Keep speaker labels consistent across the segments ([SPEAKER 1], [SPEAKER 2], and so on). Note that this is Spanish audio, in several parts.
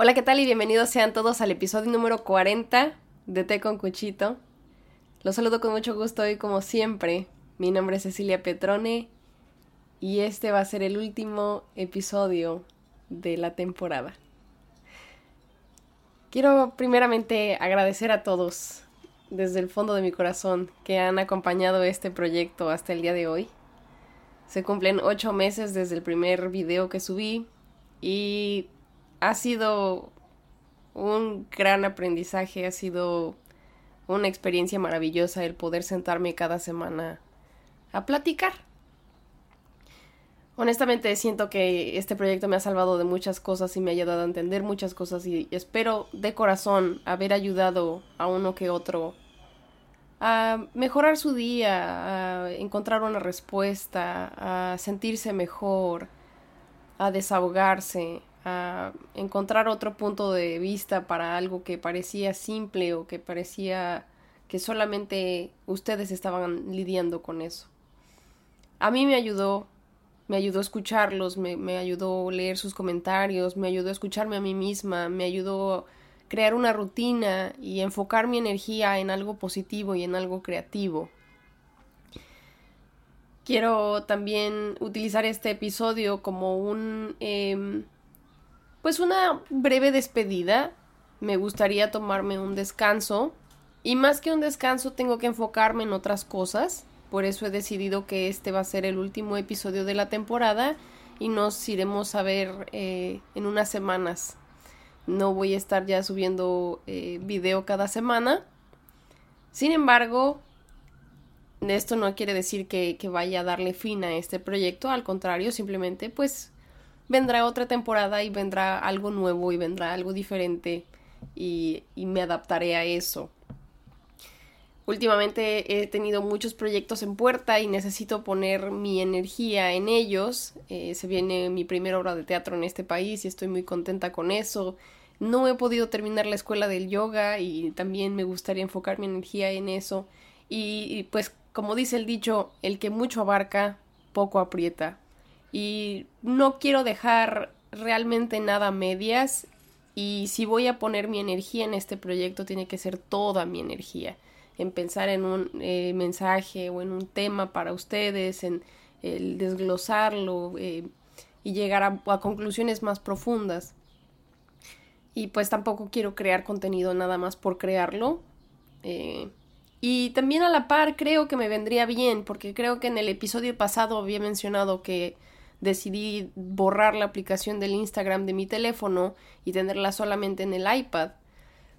[SPEAKER 1] Hola, ¿qué tal? Y bienvenidos sean todos al episodio número 40 de Té con Cuchito. Los saludo con mucho gusto hoy como siempre. Mi nombre es Cecilia Petrone y este va a ser el último episodio de la temporada. Quiero primeramente agradecer a todos desde el fondo de mi corazón que han acompañado este proyecto hasta el día de hoy. Se cumplen ocho meses desde el primer video que subí y ha sido un gran aprendizaje, ha sido una experiencia maravillosa el poder sentarme cada semana a platicar. Honestamente siento que este proyecto me ha salvado de muchas cosas y me ha ayudado a entender muchas cosas y espero de corazón haber ayudado a uno que otro a mejorar su día, a encontrar una respuesta, a sentirse mejor, a desahogarse, encontrar otro punto de vista para algo que parecía simple o que parecía que solamente ustedes estaban lidiando con eso. A mí me ayudó, me ayudó a escucharlos, me, ayudó a leer sus comentarios, me ayudó a escucharme a mí misma, me ayudó a crear una rutina y enfocar mi energía en algo positivo y en algo creativo. Quiero también utilizar este episodio como un eh, pues una breve despedida. Me gustaría tomarme un descanso. Y más que un descanso tengo que enfocarme en otras cosas. Por eso he decidido que este va a ser el último episodio de la temporada y nos iremos a ver eh, en unas semanas. No voy a estar ya subiendo eh, video cada semana. Sin embargo, esto no quiere decir que, que vaya a darle fin a este proyecto. Al contrario, simplemente pues vendrá otra temporada y vendrá algo nuevo y vendrá algo diferente y, me adaptaré a eso. Últimamente he tenido muchos proyectos en puerta y necesito poner mi energía en ellos. Eh, se viene mi primera obra de teatro en este país y estoy muy contenta con eso. No he podido terminar la escuela del yoga y también me gustaría enfocar mi energía en eso. y pues como dice el dicho, el que mucho abarca, poco aprieta y no quiero dejar realmente nada a medias y si voy a poner mi energía en este proyecto tiene que ser toda mi energía en pensar en un eh, mensaje o en un tema para ustedes, en el desglosarlo eh, y llegar a, conclusiones más profundas. Y pues tampoco quiero crear contenido nada más por crearlo. Eh, y también a la par creo que me vendría bien, porque creo que en el episodio pasado había mencionado que decidí borrar la aplicación del Instagram de mi teléfono y tenerla solamente en el iPad.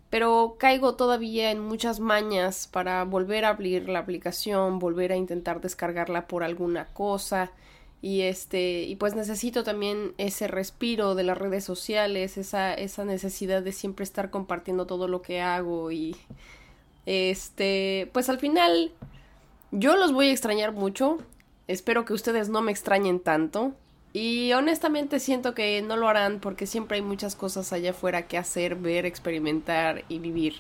[SPEAKER 1] Pero caigo todavía en muchas mañas para volver a abrir la aplicación, volver a intentar descargarla por alguna cosa y este y pues necesito también ese respiro de las redes sociales, esa esa necesidad de siempre estar compartiendo todo lo que hago y este pues al final yo los voy a extrañar mucho, Espero que ustedes no me extrañen tanto. Y honestamente siento que no lo harán porque siempre hay muchas cosas allá afuera que hacer, ver, experimentar y vivir.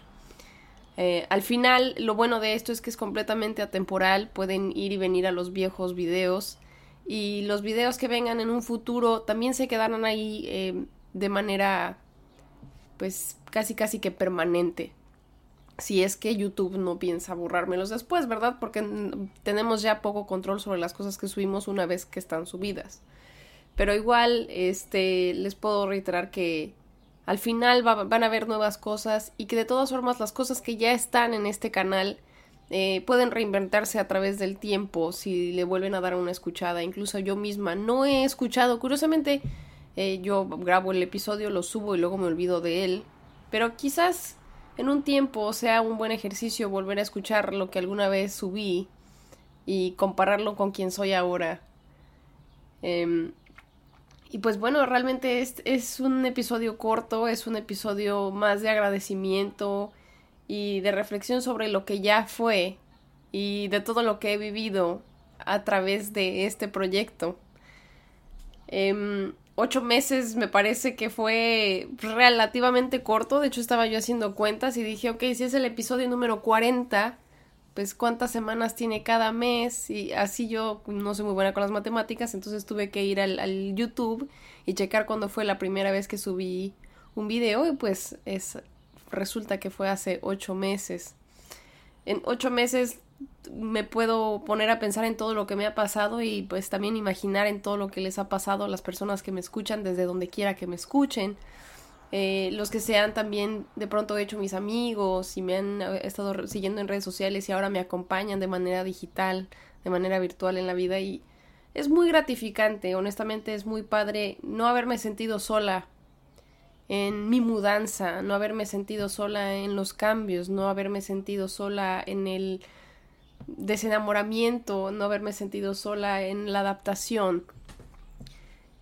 [SPEAKER 1] Eh, al final, lo bueno de esto es que es completamente atemporal, pueden ir y venir a los viejos videos y los videos que vengan en un futuro también se quedarán ahí eh, de manera pues casi casi que permanente si es que YouTube no piensa borrármelos después, ¿verdad? Porque tenemos ya poco control sobre las cosas que subimos una vez que están subidas. Pero igual, este, les puedo reiterar que al final van a haber nuevas cosas y que de todas formas las cosas que ya están en este canal eh, pueden reinventarse a través del tiempo si le vuelven a dar una escuchada. Incluso yo misma no he escuchado, curiosamente, eh, yo grabo el episodio, lo subo y luego me olvido de él. Pero quizás en un tiempo sea un buen ejercicio volver a escuchar lo que alguna vez subí y compararlo con quien soy ahora. Em, y pues bueno, realmente es, es un episodio corto, es un episodio más de agradecimiento y de reflexión sobre lo que ya fue y de todo lo que he vivido a través de este proyecto. Eh, ocho meses me parece que fue relativamente corto. De hecho, estaba yo haciendo cuentas y dije, ok, si es el episodio número 40, pues cuántas semanas tiene cada mes. Y así yo no soy muy buena con las matemáticas, entonces tuve que ir al, YouTube y checar cuándo fue la primera vez que subí un video y pues es resulta que fue hace ocho meses. En ocho meses me puedo poner a pensar en todo lo que me ha pasado y pues también imaginar en todo lo que les ha pasado a las personas que me escuchan desde donde quiera que me escuchen. Eh, los que sean también de pronto hecho mis amigos y me han eh, estado siguiendo en redes sociales y ahora me acompañan de manera digital, de manera virtual en la vida y es muy gratificante, honestamente es muy padre no haberme sentido sola en mi mudanza, no haberme sentido sola en los cambios, no haberme sentido sola en el desenamoramiento, no haberme sentido sola en la adaptación.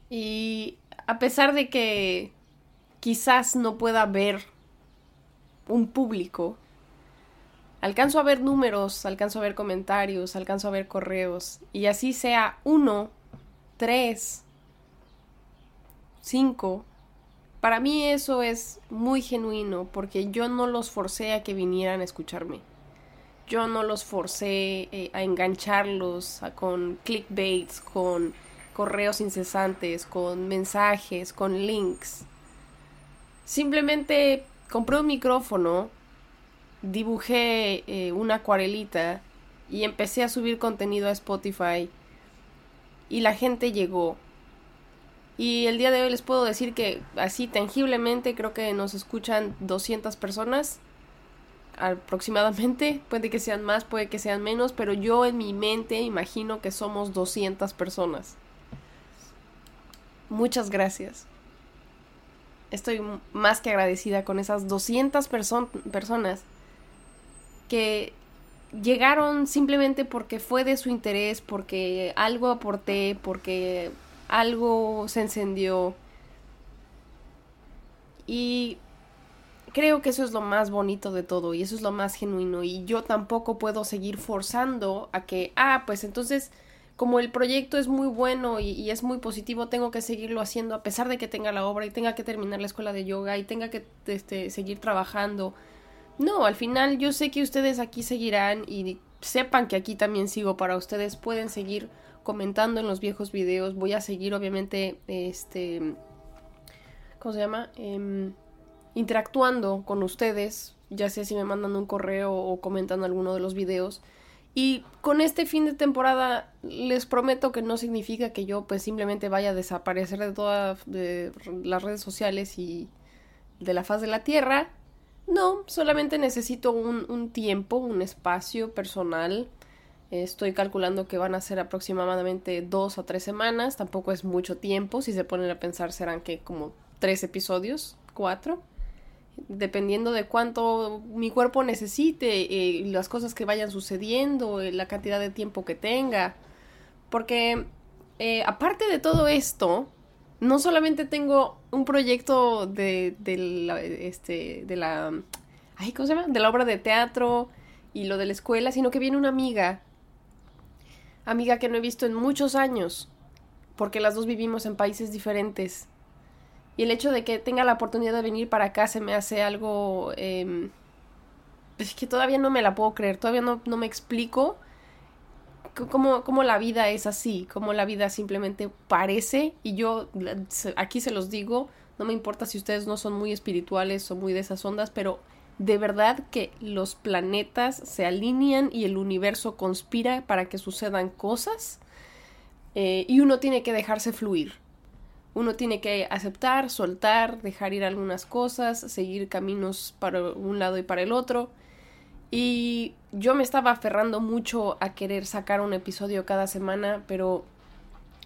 [SPEAKER 1] Y a pesar de que quizás no pueda ver un público, alcanzo a ver números, alcanzo a ver comentarios, alcanzo a ver correos, y así sea uno, tres, cinco, para mí eso es muy genuino porque yo no los forcé a que vinieran a escucharme. Yo no los forcé eh, a engancharlos con clickbaits, con correos incesantes, con mensajes, con links. Simplemente compré un micrófono, dibujé eh, una acuarelita y empecé a subir contenido a Spotify y la gente llegó. Y el día de hoy les puedo decir que así tangiblemente creo que nos escuchan 200 personas aproximadamente. Puede que sean más, puede que sean menos, pero yo en mi mente imagino que somos 200 personas. Muchas gracias. Estoy más que agradecida con esas 200 personas que llegaron simplemente porque fue de su interés, porque algo aporté, porque algo se encendió. Y creo que eso es lo más bonito de todo y eso es lo más genuino y yo tampoco puedo seguir forzando a que, ah, pues entonces como el proyecto es muy bueno y, es muy positivo, tengo que seguirlo haciendo a pesar de que tenga la obra y tenga que terminar la escuela de yoga y tenga que este, seguir trabajando. No, al final yo sé que ustedes aquí seguirán y sepan que aquí también sigo para ustedes, pueden seguir comentando en los viejos videos, voy a seguir obviamente, este, ¿cómo se llama? Eh, interactuando con ustedes, ya sea si me mandan un correo o comentan alguno de los videos. Y con este fin de temporada les prometo que no significa que yo pues simplemente vaya a desaparecer de todas las redes sociales y de la faz de la tierra. No, solamente necesito un, un tiempo, un espacio personal. Estoy calculando que van a ser aproximadamente dos o tres semanas. Tampoco es mucho tiempo. Si se ponen a pensar serán que como tres episodios, cuatro dependiendo de cuánto mi cuerpo necesite, eh, las cosas que vayan sucediendo, eh, la cantidad de tiempo que tenga. Porque eh, aparte de todo esto, no solamente tengo un proyecto de, de, la, este, de la... Ay, ¿Cómo se llama? De la obra de teatro y lo de la escuela, sino que viene una amiga, amiga que no he visto en muchos años, porque las dos vivimos en países diferentes y el hecho de que tenga la oportunidad de venir para acá se me hace algo... Eh, es que todavía no me la puedo creer, todavía no, no me explico cómo, cómo, la vida es así, cómo la vida simplemente parece y yo aquí se los digo, no me importa si ustedes no son muy espirituales o muy de esas ondas, pero de verdad que los planetas se alinean y el universo conspira para que sucedan cosas eh, y uno tiene que dejarse fluir. Uno tiene que aceptar, soltar, dejar ir algunas cosas, seguir caminos para un lado y para el otro. Y yo me estaba aferrando mucho a querer sacar un episodio cada semana, pero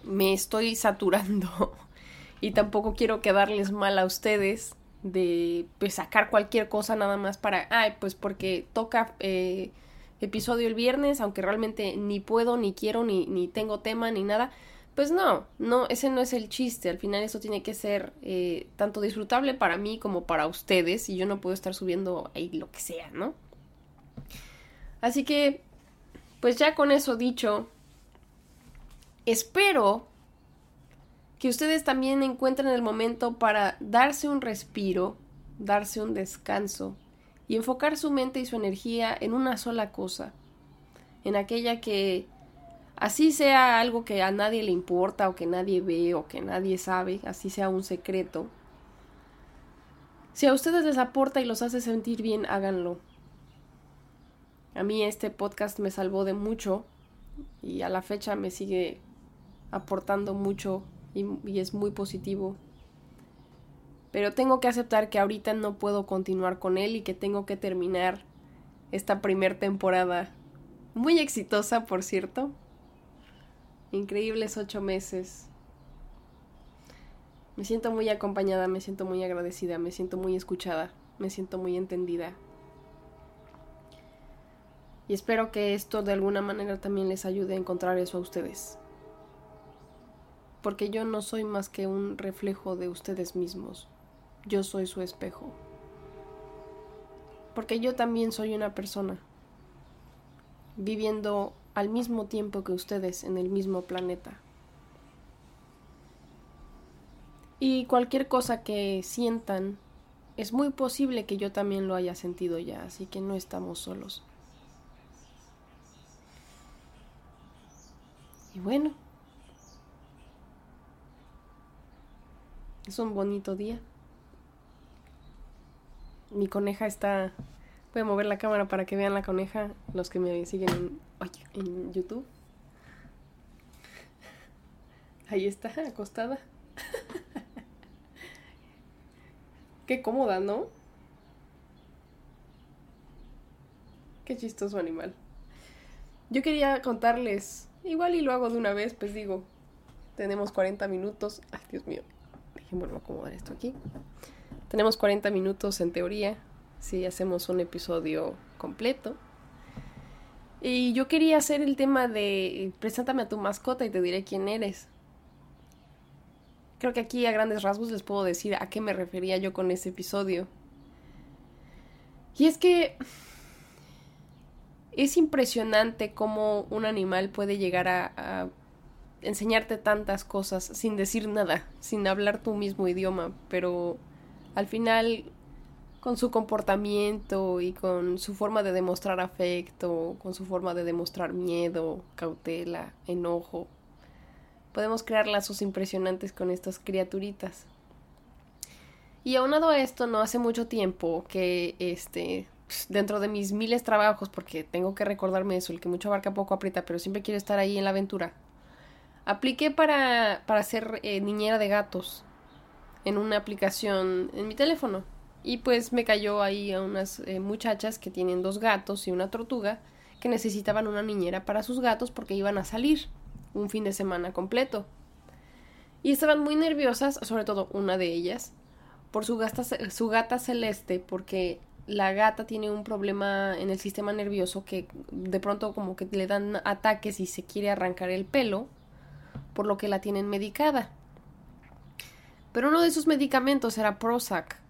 [SPEAKER 1] me estoy saturando. y tampoco quiero quedarles mal a ustedes de pues, sacar cualquier cosa nada más para, ay, pues porque toca eh, episodio el viernes, aunque realmente ni puedo, ni quiero, ni, ni tengo tema, ni nada pues no, no, ese no es el chiste. Al final eso tiene que ser eh, tanto disfrutable para mí como para ustedes y yo no puedo estar subiendo ahí lo que sea, ¿no? Así que, pues ya con eso dicho, espero que ustedes también encuentren el momento para darse un respiro, darse un descanso y enfocar su mente y su energía en una sola cosa, en aquella que Así sea algo que a nadie le importa o que nadie ve o que nadie sabe, así sea un secreto. Si a ustedes les aporta y los hace sentir bien, háganlo. A mí este podcast me salvó de mucho y a la fecha me sigue aportando mucho y, es muy positivo. Pero tengo que aceptar que ahorita no puedo continuar con él y que tengo que terminar esta primer temporada. Muy exitosa, por cierto. Increíbles ocho meses. Me siento muy acompañada, me siento muy agradecida, me siento muy escuchada, me siento muy entendida. Y espero que esto de alguna manera también les ayude a encontrar eso a ustedes. Porque yo no soy más que un reflejo de ustedes mismos. Yo soy su espejo. Porque yo también soy una persona viviendo al mismo tiempo que ustedes en el mismo planeta. Y cualquier cosa que sientan, es muy posible que yo también lo haya sentido ya, así que no estamos solos. Y bueno, es un bonito día. Mi coneja está... Voy a mover la cámara para que vean la coneja, los que me siguen en, YouTube. Ahí está, acostada. Qué cómoda, ¿no? Qué chistoso animal. Yo quería contarles, igual y lo hago de una vez, pues digo, tenemos 40 minutos. Ay, Dios mío, déjenme acomodar esto aquí. Tenemos 40 minutos en teoría, si hacemos un episodio completo. Y yo quería hacer el tema de preséntame a tu mascota y te diré quién eres. Creo que aquí a grandes rasgos les puedo decir a qué me refería yo con ese episodio. Y es que es impresionante cómo un animal puede llegar a, enseñarte tantas cosas sin decir nada, sin hablar tu mismo idioma, pero al final con su comportamiento y con su forma de demostrar afecto, con su forma de demostrar miedo, cautela, enojo, podemos crear lazos impresionantes con estas criaturitas. Y aunado a esto, no hace mucho tiempo que este dentro de mis miles trabajos, porque tengo que recordarme eso, el que mucho abarca poco aprieta, pero siempre quiero estar ahí en la aventura. Apliqué para, para ser eh, niñera de gatos en una aplicación en mi teléfono. Y pues me cayó ahí a unas eh, muchachas que tienen dos gatos y una tortuga que necesitaban una niñera para sus gatos porque iban a salir un fin de semana completo. Y estaban muy nerviosas, sobre todo una de ellas, por su, gata, su gata celeste, porque la gata tiene un problema en el sistema nervioso que de pronto como que le dan ataques y se quiere arrancar el pelo, por lo que la tienen medicada. Pero uno de sus medicamentos era Prozac.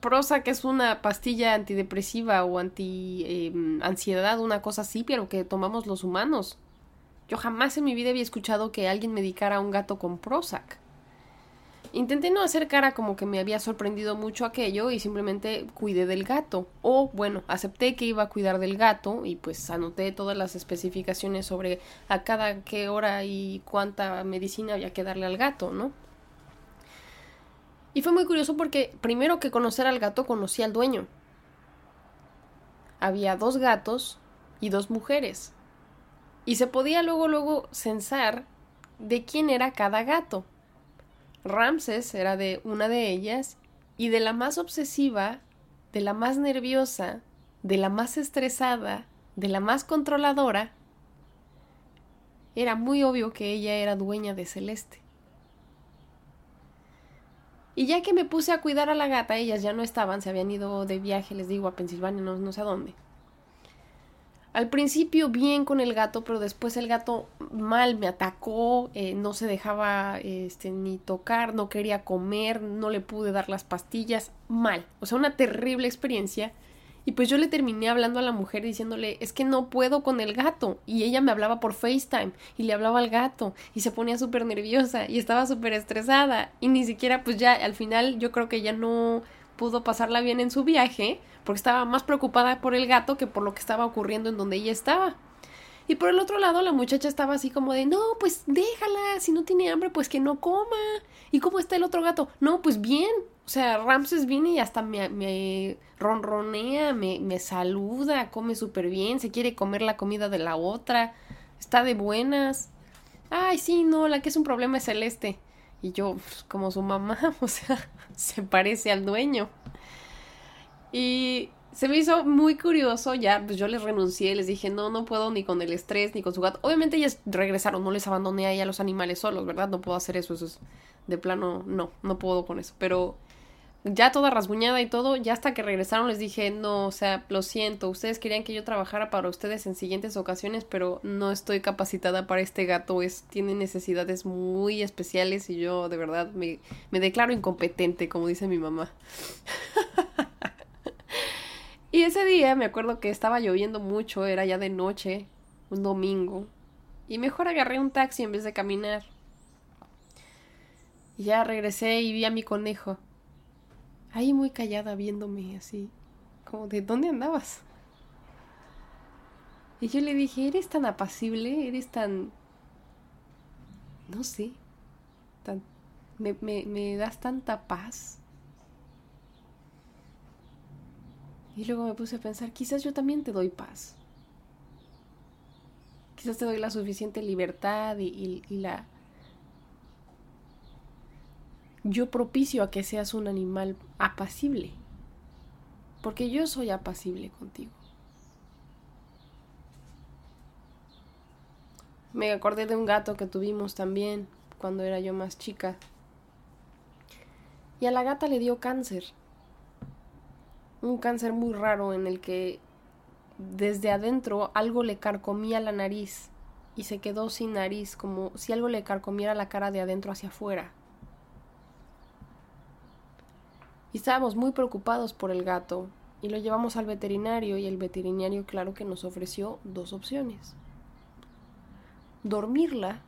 [SPEAKER 1] Prozac es una pastilla antidepresiva o anti em, ansiedad, una cosa así, pero que tomamos los humanos. Yo jamás en mi vida había escuchado que alguien medicara a un gato con Prozac. Intenté no hacer cara como que me había sorprendido mucho aquello y simplemente cuidé del gato. O bueno, acepté que iba a cuidar del gato y pues anoté todas las especificaciones sobre a cada qué hora y cuánta medicina había que darle al gato, ¿no? Y fue muy curioso porque primero que conocer al gato conocí al dueño. Había dos gatos y dos mujeres. Y se podía luego luego censar de quién era cada gato. Ramses era de una de ellas y de la más obsesiva, de la más nerviosa, de la más estresada, de la más controladora, era muy obvio que ella era dueña de Celeste. Y ya que me puse a cuidar a la gata, ellas ya no estaban, se habían ido de viaje, les digo, a Pensilvania, no, no sé a dónde. Al principio bien con el gato, pero después el gato mal me atacó, eh, no se dejaba este, ni tocar, no quería comer, no le pude dar las pastillas, mal. O sea, una terrible experiencia y pues yo le terminé hablando a la mujer diciéndole, es que no puedo con el gato. Y ella me hablaba por FaceTime y le hablaba al gato y se ponía súper nerviosa y estaba súper estresada. Y ni siquiera, pues ya al final yo creo que ya no pudo pasarla bien en su viaje porque estaba más preocupada por el gato que por lo que estaba ocurriendo en donde ella estaba. Y por el otro lado, la muchacha estaba así como de, no, pues déjala, si no tiene hambre, pues que no coma. ¿Y cómo está el otro gato? No, pues bien. O sea, Ramses viene y hasta me, ronronea, me, me saluda, come súper bien, se quiere comer la comida de la otra, está de buenas. Ay, sí, no, la que es un problema es Celeste. Y yo, pues, como su mamá, o sea, se parece al dueño. Y se me hizo muy curioso, ya pues yo les renuncié, les dije, no, no puedo ni con el estrés, ni con su gato. Obviamente ellas regresaron, no les abandoné ahí a los animales solos, ¿verdad? No puedo hacer eso, eso es de plano, no, no puedo con eso. Pero ya toda rasguñada y todo, ya hasta que regresaron les dije, no, o sea, lo siento, ustedes querían que yo trabajara para ustedes en siguientes ocasiones, pero no estoy capacitada para este gato, es, tiene necesidades muy especiales y yo de verdad me, me declaro incompetente, como dice mi mamá. Y ese día me acuerdo que estaba lloviendo mucho, era ya de noche, un domingo, y mejor agarré un taxi en vez de caminar. Y ya regresé y vi a mi conejo, ahí muy callada viéndome así, como de ¿dónde andabas? Y yo le dije, eres tan apacible, eres tan... no sé, tan... me, me, me das tanta paz. Y luego me puse a pensar, quizás yo también te doy paz. Quizás te doy la suficiente libertad y, la... Yo propicio a que seas un animal apacible. Porque yo soy apacible contigo. Me acordé de un gato que tuvimos también cuando era yo más chica. Y a la gata le dio cáncer un cáncer muy raro en el que desde adentro algo le carcomía la nariz y se quedó sin nariz, como si algo le carcomiera la cara de adentro hacia afuera. Y estábamos muy preocupados por el gato y lo llevamos al veterinario y el veterinario claro que nos ofreció dos opciones. Dormirla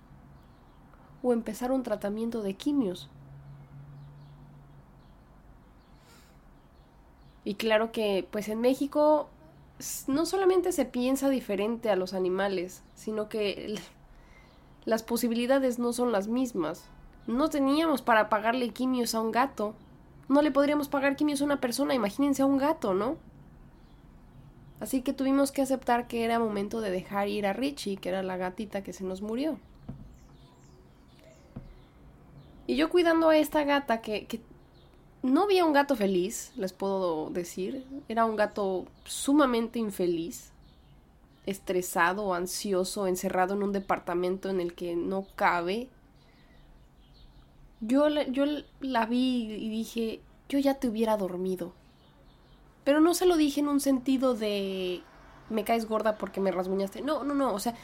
[SPEAKER 1] o empezar un tratamiento de quimios Y claro que, pues en México no solamente se piensa diferente a los animales, sino que las posibilidades no son las mismas. No teníamos para pagarle quimios a un gato. No le podríamos pagar quimios a una persona, imagínense a un gato, ¿no? Así que tuvimos que aceptar que era momento de dejar ir a Richie, que era la gatita que se nos murió. Y yo cuidando a esta gata que, que no vi a un gato feliz, les puedo decir. Era un gato sumamente infeliz, estresado, ansioso, encerrado en un departamento en el que no cabe. Yo, yo la vi y dije, yo ya te hubiera dormido. Pero no se lo dije en un sentido de me caes gorda porque me rasguñaste. No, no, no. O sea,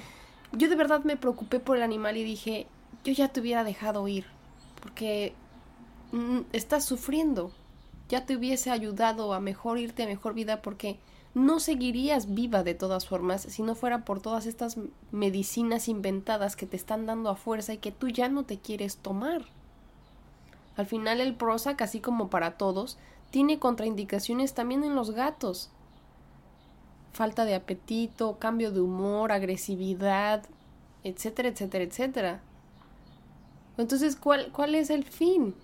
[SPEAKER 1] yo de verdad me preocupé por el animal y dije, yo ya te hubiera dejado ir. Porque Mm, estás sufriendo. Ya te hubiese ayudado a mejor irte a mejor vida porque no seguirías viva de todas formas si no fuera por todas estas medicinas inventadas que te están dando a fuerza y que tú ya no te quieres tomar. Al final el Prozac, así como para todos, tiene contraindicaciones también en los gatos. Falta de apetito, cambio de humor, agresividad, etcétera, etcétera, etcétera. Entonces, ¿cuál, cuál es el fin?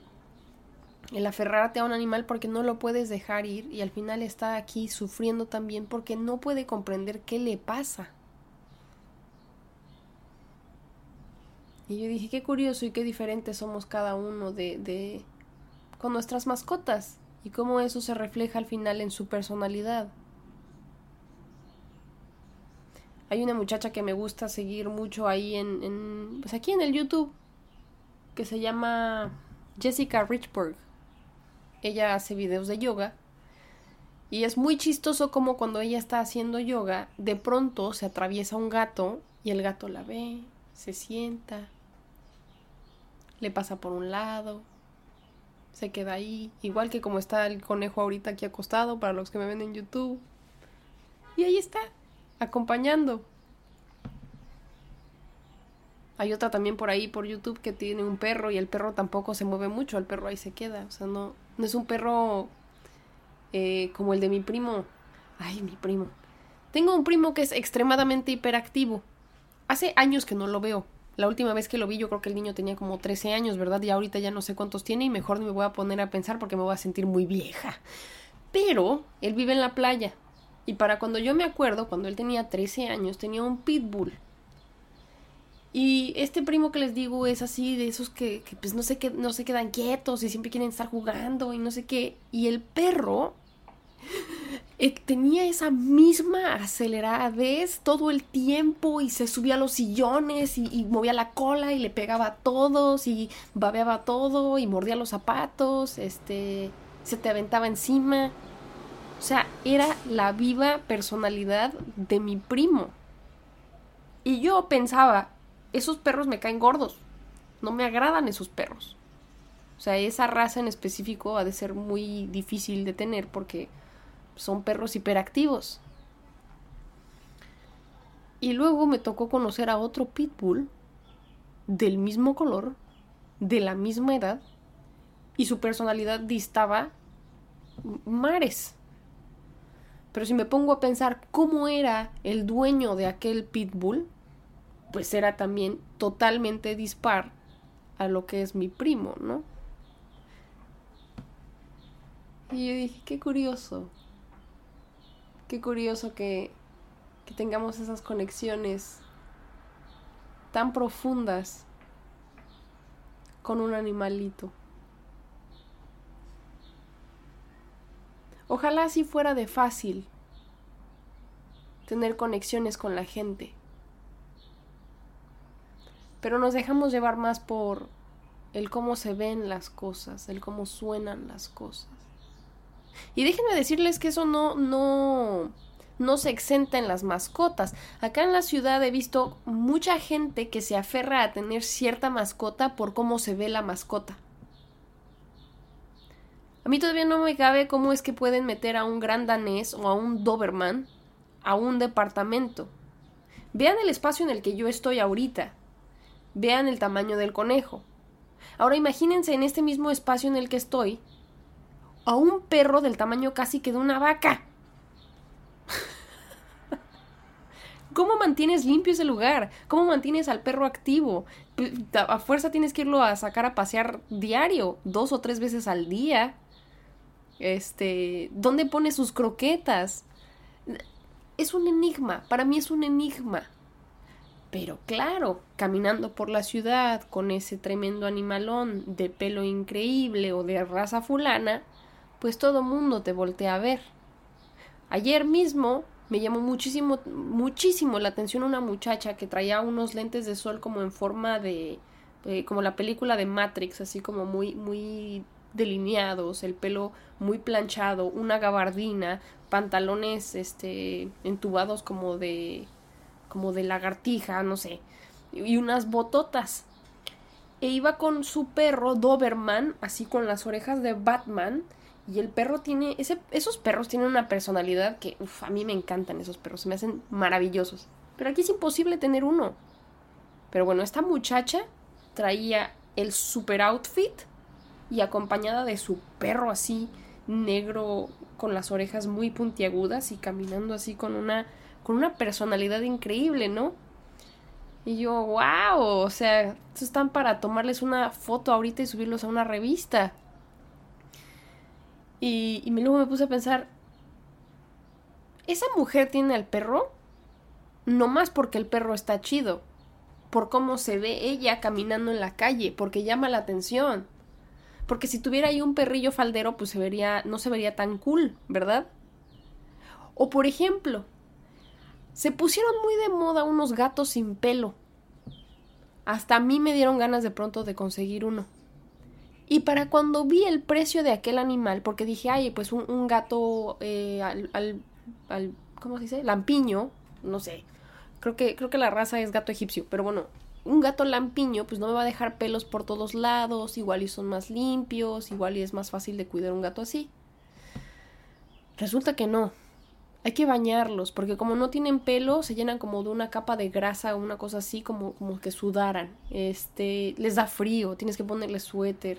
[SPEAKER 1] el aferrarte a un animal porque no lo puedes dejar ir y al final está aquí sufriendo también porque no puede comprender qué le pasa. Y yo dije, qué curioso y qué diferentes somos cada uno de, de con nuestras mascotas y cómo eso se refleja al final en su personalidad. Hay una muchacha que me gusta seguir mucho ahí en, en pues aquí en el YouTube que se llama Jessica Richburg ella hace videos de yoga y es muy chistoso como cuando ella está haciendo yoga, de pronto se atraviesa un gato y el gato la ve, se sienta, le pasa por un lado, se queda ahí, igual que como está el conejo ahorita aquí acostado para los que me ven en YouTube. Y ahí está, acompañando. Hay otra también por ahí por YouTube que tiene un perro y el perro tampoco se mueve mucho, el perro ahí se queda, o sea, no, no es un perro eh, como el de mi primo. Ay, mi primo. Tengo un primo que es extremadamente hiperactivo. hace años que no lo veo. La última vez que lo vi yo creo que el niño tenía como 13 años, ¿verdad? Y ahorita ya no sé cuántos tiene y mejor me voy a poner a pensar porque me voy a sentir muy vieja. Pero él vive en la playa. Y para cuando yo me acuerdo, cuando él tenía 13 años, tenía un pitbull. Y este primo que les digo es así, de esos que, pues no que, no se quedan quietos y siempre quieren estar jugando y no sé qué. Y el perro eh, tenía esa misma aceleradez todo el tiempo y se subía a los sillones y, y, movía la cola y le pegaba a todos y babeaba todo y mordía los zapatos, este, se te aventaba encima. O sea, era la viva personalidad de mi primo. Y yo pensaba, esos perros me caen gordos. No me agradan esos perros. O sea, esa raza en específico ha de ser muy difícil de tener porque son perros hiperactivos. Y luego me tocó conocer a otro pitbull del mismo color, de la misma edad, y su personalidad distaba mares. Pero si me pongo a pensar cómo era el dueño de aquel pitbull, pues era también totalmente dispar a lo que es mi primo, ¿no? Y yo dije, qué curioso, qué curioso que, que tengamos esas conexiones tan profundas con un animalito. Ojalá así fuera de fácil tener conexiones con la gente pero nos dejamos llevar más por el cómo se ven las cosas, el cómo suenan las cosas. Y déjenme decirles que eso no, no, no se exenta en las mascotas. Acá en la ciudad he visto mucha gente que se aferra a tener cierta mascota por cómo se ve la mascota. A mí todavía no me cabe cómo es que pueden meter a un gran danés o a un Doberman a un departamento. Vean el espacio en el que yo estoy ahorita. Vean el tamaño del conejo. Ahora imagínense en este mismo espacio en el que estoy a un perro del tamaño casi que de una vaca. ¿Cómo mantienes limpio ese lugar? ¿Cómo mantienes al perro activo? A fuerza tienes que irlo a sacar a pasear diario, dos o tres veces al día. Este, ¿dónde pone sus croquetas? Es un enigma, para mí es un enigma. Pero claro, caminando por la ciudad con ese tremendo animalón de pelo increíble o de raza fulana, pues todo mundo te voltea a ver. Ayer mismo me llamó muchísimo, muchísimo la atención una muchacha que traía unos lentes de sol como en forma de, eh, como la película de Matrix, así como muy, muy delineados, el pelo muy planchado, una gabardina, pantalones, este, entubados como de como de lagartija, no sé, y unas bototas. E iba con su perro Doberman, así con las orejas de Batman. Y el perro tiene, ese, esos perros tienen una personalidad que, uff, a mí me encantan esos perros, se me hacen maravillosos. Pero aquí es imposible tener uno. Pero bueno, esta muchacha traía el super outfit y acompañada de su perro así negro con las orejas muy puntiagudas y caminando así con una con una personalidad increíble, ¿no? Y yo, wow, o sea, están para tomarles una foto ahorita y subirlos a una revista. Y, luego me puse a pensar, ¿esa mujer tiene al perro? No más porque el perro está chido, por cómo se ve ella caminando en la calle, porque llama la atención. Porque si tuviera ahí un perrillo faldero, pues se vería, no se vería tan cool, ¿verdad? O por ejemplo, se pusieron muy de moda unos gatos sin pelo. Hasta a mí me dieron ganas de pronto de conseguir uno. Y para cuando vi el precio de aquel animal, porque dije, ay, pues un, gato eh, al, al, ¿cómo se dice? Lampiño, no sé. Creo que, creo que la raza es gato egipcio, pero bueno, un gato lampiño, pues no me va a dejar pelos por todos lados, igual y son más limpios, igual y es más fácil de cuidar un gato así. Resulta que no hay que bañarlos, porque como no tienen pelo, se llenan como de una capa de grasa o una cosa así, como, como que sudaran. Este, les da frío, tienes que ponerles suéter.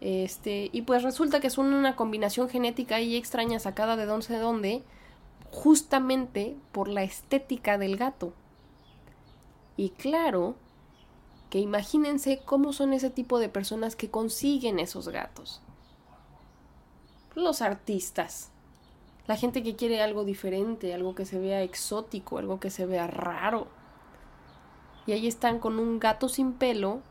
[SPEAKER 1] Este, y pues resulta que es una combinación genética y extraña sacada de no sé dónde, justamente por la estética del gato. Y claro, que imagínense cómo son ese tipo de personas que consiguen esos gatos. Los artistas. La gente que quiere algo diferente, algo que se vea exótico, algo que se vea raro. Y ahí están con un gato sin pelo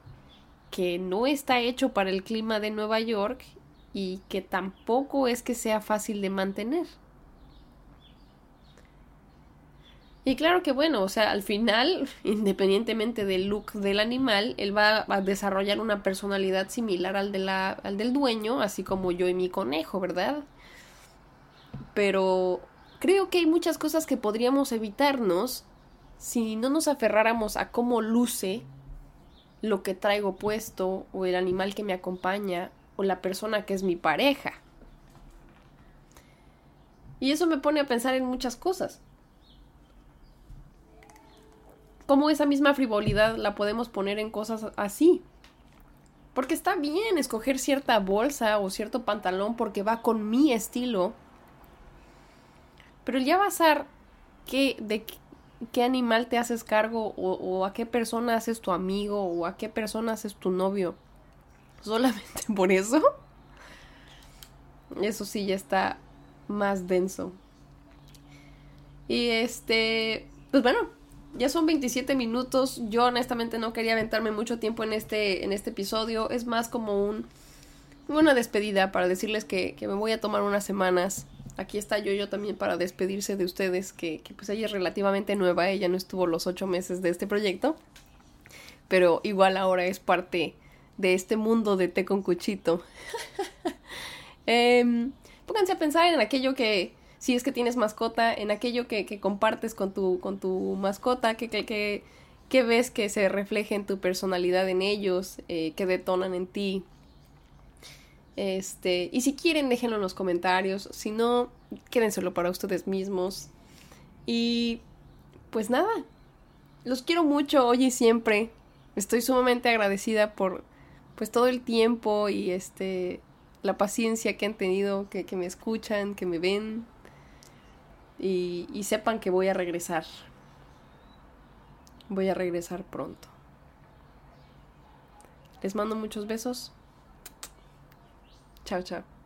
[SPEAKER 1] que no está hecho para el clima de Nueva York y que tampoco es que sea fácil de mantener. Y claro que bueno, o sea, al final, independientemente del look del animal, él va a desarrollar una personalidad similar al, de la, al del dueño, así como yo y mi conejo, ¿verdad? Pero creo que hay muchas cosas que podríamos evitarnos si no nos aferráramos a cómo luce lo que traigo puesto o el animal que me acompaña o la persona que es mi pareja. Y eso me pone a pensar en muchas cosas cómo esa misma frivolidad la podemos poner en cosas así. Porque está bien escoger cierta bolsa o cierto pantalón porque va con mi estilo. Pero ya basar qué, de qué animal te haces cargo o, a qué persona haces tu amigo o a qué persona haces tu novio. Solamente por eso. Eso sí ya está más denso. Y este, pues bueno, ya son 27 minutos. Yo honestamente no quería aventarme mucho tiempo en este, en este episodio. Es más como un, una despedida para decirles que, me voy a tomar unas semanas. Aquí está yo, yo también para despedirse de ustedes, que, pues ella es relativamente nueva, ella no estuvo los ocho meses de este proyecto, pero igual ahora es parte de este mundo de té con cuchito. eh, pónganse a pensar en aquello que, si es que tienes mascota, en aquello que, que compartes con tu, con tu mascota, que, que, que, ves que se refleja en tu personalidad en ellos, eh, que detonan en ti. Este, y si quieren, déjenlo en los comentarios. Si no, quédenselo para ustedes mismos. Y pues nada, los quiero mucho hoy y siempre. Estoy sumamente agradecida por pues todo el tiempo y este la paciencia que han tenido, que, que me escuchan, que me ven y, y sepan que voy a regresar. Voy a regresar pronto. Les mando muchos besos. Ciao, ciao.